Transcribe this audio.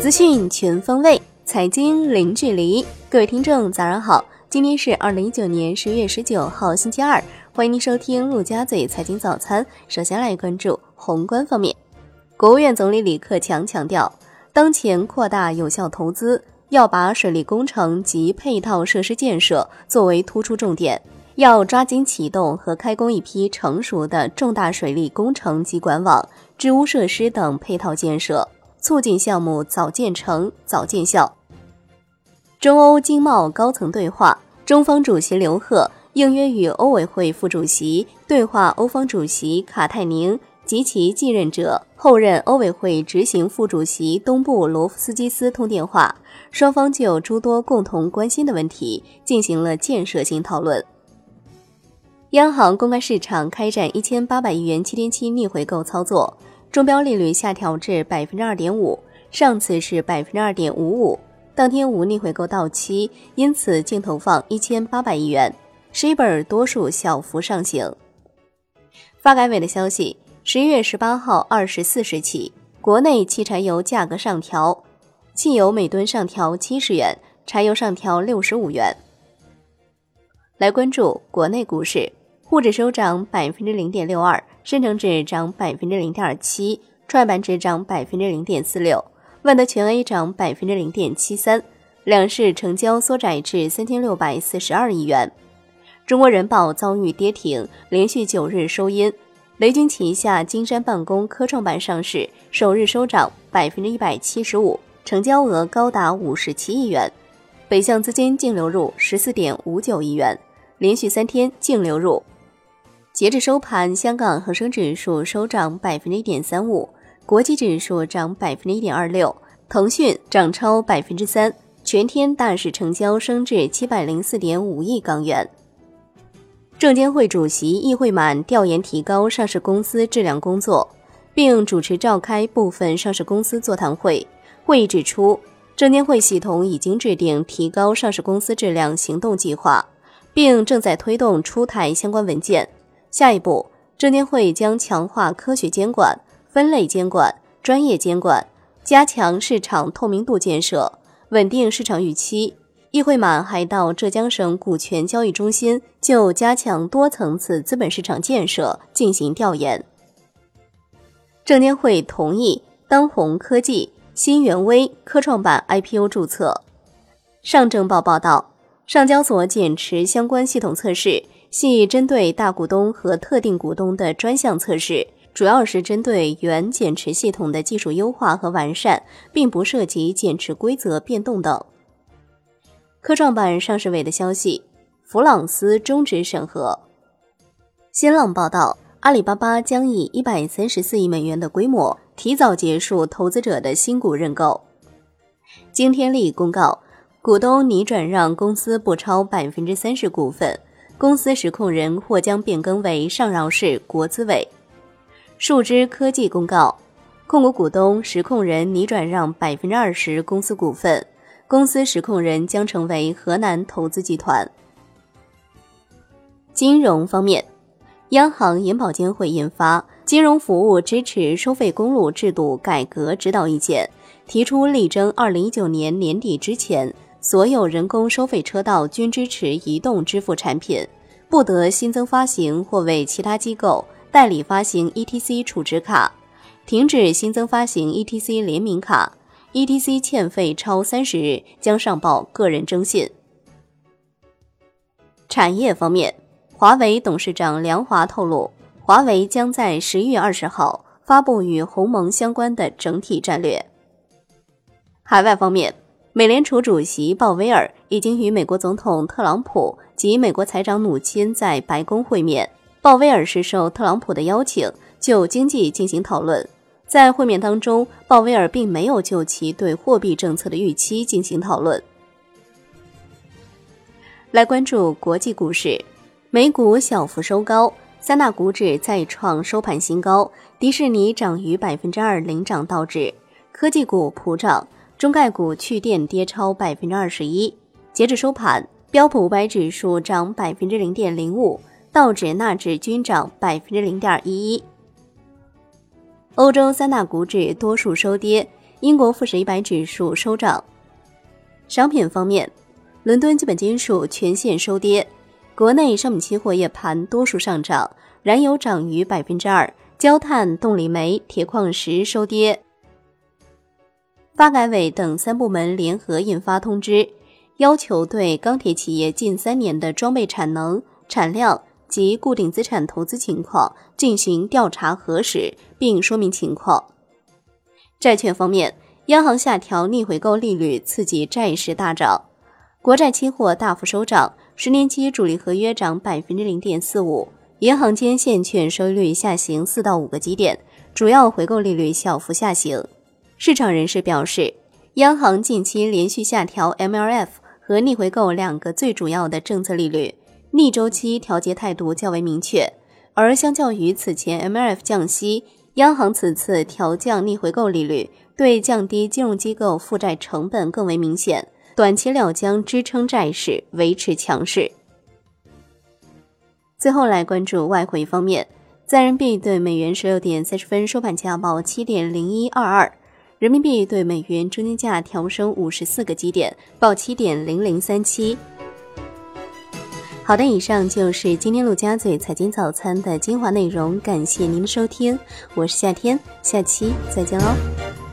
资讯全方位，财经零距离。各位听众，早上好！今天是二零一九年十月十九号，星期二。欢迎您收听陆家嘴财经早餐。首先来关注宏观方面，国务院总理李克强强调，当前扩大有效投资，要把水利工程及配套设施建设作为突出重点，要抓紧启动和开工一批成熟的重大水利工程及管网、治污设施等配套建设，促进项目早建成、早见效。中欧经贸高层对话，中方主席刘鹤。应约与欧委会副主席对话欧方主席卡泰宁及其继任者、后任欧委会执行副主席东部罗夫斯基斯通电话，双方就诸多共同关心的问题进行了建设性讨论。央行公开市场开展一千八百亿元七天期逆回购操作，中标利率下调至百分之二点五，上次是百分之二点五五，当天无逆回购到期，因此净投放一千八百亿元。十一本多数小幅上行。发改委的消息：十一月十八号二十四时起，国内汽柴油价格上调，汽油每吨上调七十元，柴油上调六十五元。来关注国内股市，沪指收涨百分之零点六二，深成指涨百分之零点七，创业板指涨百分之零点四六，万德全 A 涨百分之零点七三，两市成交缩窄至三千六百四十二亿元。中国人保遭遇跌停，连续九日收阴。雷军旗下金山办公科创板上市，首日收涨百分之一百七十五，成交额高达五十七亿元。北向资金净流入十四点五九亿元，连续三天净流入。截至收盘，香港恒生指数收涨百分之一点三五，国际指数涨百分之一点二六，腾讯涨超百分之三。全天大市成交升至七百零四点五亿港元。证监会主席易会满调研提高上市公司质量工作，并主持召开部分上市公司座谈会。会议指出，证监会系统已经制定提高上市公司质量行动计划，并正在推动出台相关文件。下一步，证监会将强化科学监管、分类监管、专业监管，加强市场透明度建设，稳定市场预期。易会满还到浙江省股权交易中心就加强多层次资本市场建设进行调研。证监会同意当红科技、新元微科创板 IPO 注册。上证报报道，上交所减持相关系统测试系针对大股东和特定股东的专项测试，主要是针对原减持系统的技术优化和完善，并不涉及减持规则变动等。科创板上市委的消息，弗朗斯终止审核。新浪报道，阿里巴巴将以一百三十四亿美元的规模提早结束投资者的新股认购。金天利公告，股东拟转让公司不超百分之三十股份，公司实控人或将变更为上饶市国资委。树枝科技公告，控股股东实控人拟转让百分之二十公司股份。公司实控人将成为河南投资集团。金融方面，央行银保监会印发《金融服务支持收费公路制度改革指导意见》，提出力争二零一九年年底之前，所有人工收费车道均支持移动支付产品，不得新增发行或为其他机构代理发行 ETC 储值卡，停止新增发行 ETC 联名卡。ETC 欠费超三十日将上报个人征信。产业方面，华为董事长梁华透露，华为将在十一月二十号发布与鸿蒙相关的整体战略。海外方面，美联储主席鲍威尔已经与美国总统特朗普及美国财长努钦在白宫会面。鲍威尔是受特朗普的邀请，就经济进行讨论。在会面当中，鲍威尔并没有就其对货币政策的预期进行讨论。来关注国际股市，美股小幅收高，三大股指再创收盘新高，迪士尼涨逾百分之二，领涨道指。科技股普涨，中概股去电跌超百分之二十一。截至收盘，标普五百指数涨百分之零点零五，道指、纳指均涨百分之零点一一。欧洲三大股指多数收跌，英国富时一百指数收涨。商品方面，伦敦基本金属全线收跌，国内商品期货夜盘多数上涨，燃油涨逾百分之二，焦炭、动力煤、铁矿石收跌。发改委等三部门联合印发通知，要求对钢铁企业近三年的装备产能、产量及固定资产投资情况进行调查核实，并说明情况。债券方面，央行下调逆回购利率，刺激债市大涨，国债期货大幅收涨，十年期主力合约涨百分之零点四五，银行间现券收益率下行四到五个基点，主要回购利率小幅下行。市场人士表示，央行近期连续下调 MLF 和逆回购两个最主要的政策利率，逆周期调节态度较为明确。而相较于此前 MLF 降息，央行此次调降逆回购利率，对降低金融机构负债成本更为明显，短期料将支撑债市维持强势。最后来关注外汇方面，在人民币对美元十六点三十分收盘价报七点零一二二。人民币对美元中间价调升五十四个基点，报七点零零三七。好的，以上就是今天陆家嘴财经早餐的精华内容，感谢您的收听，我是夏天，下期再见喽。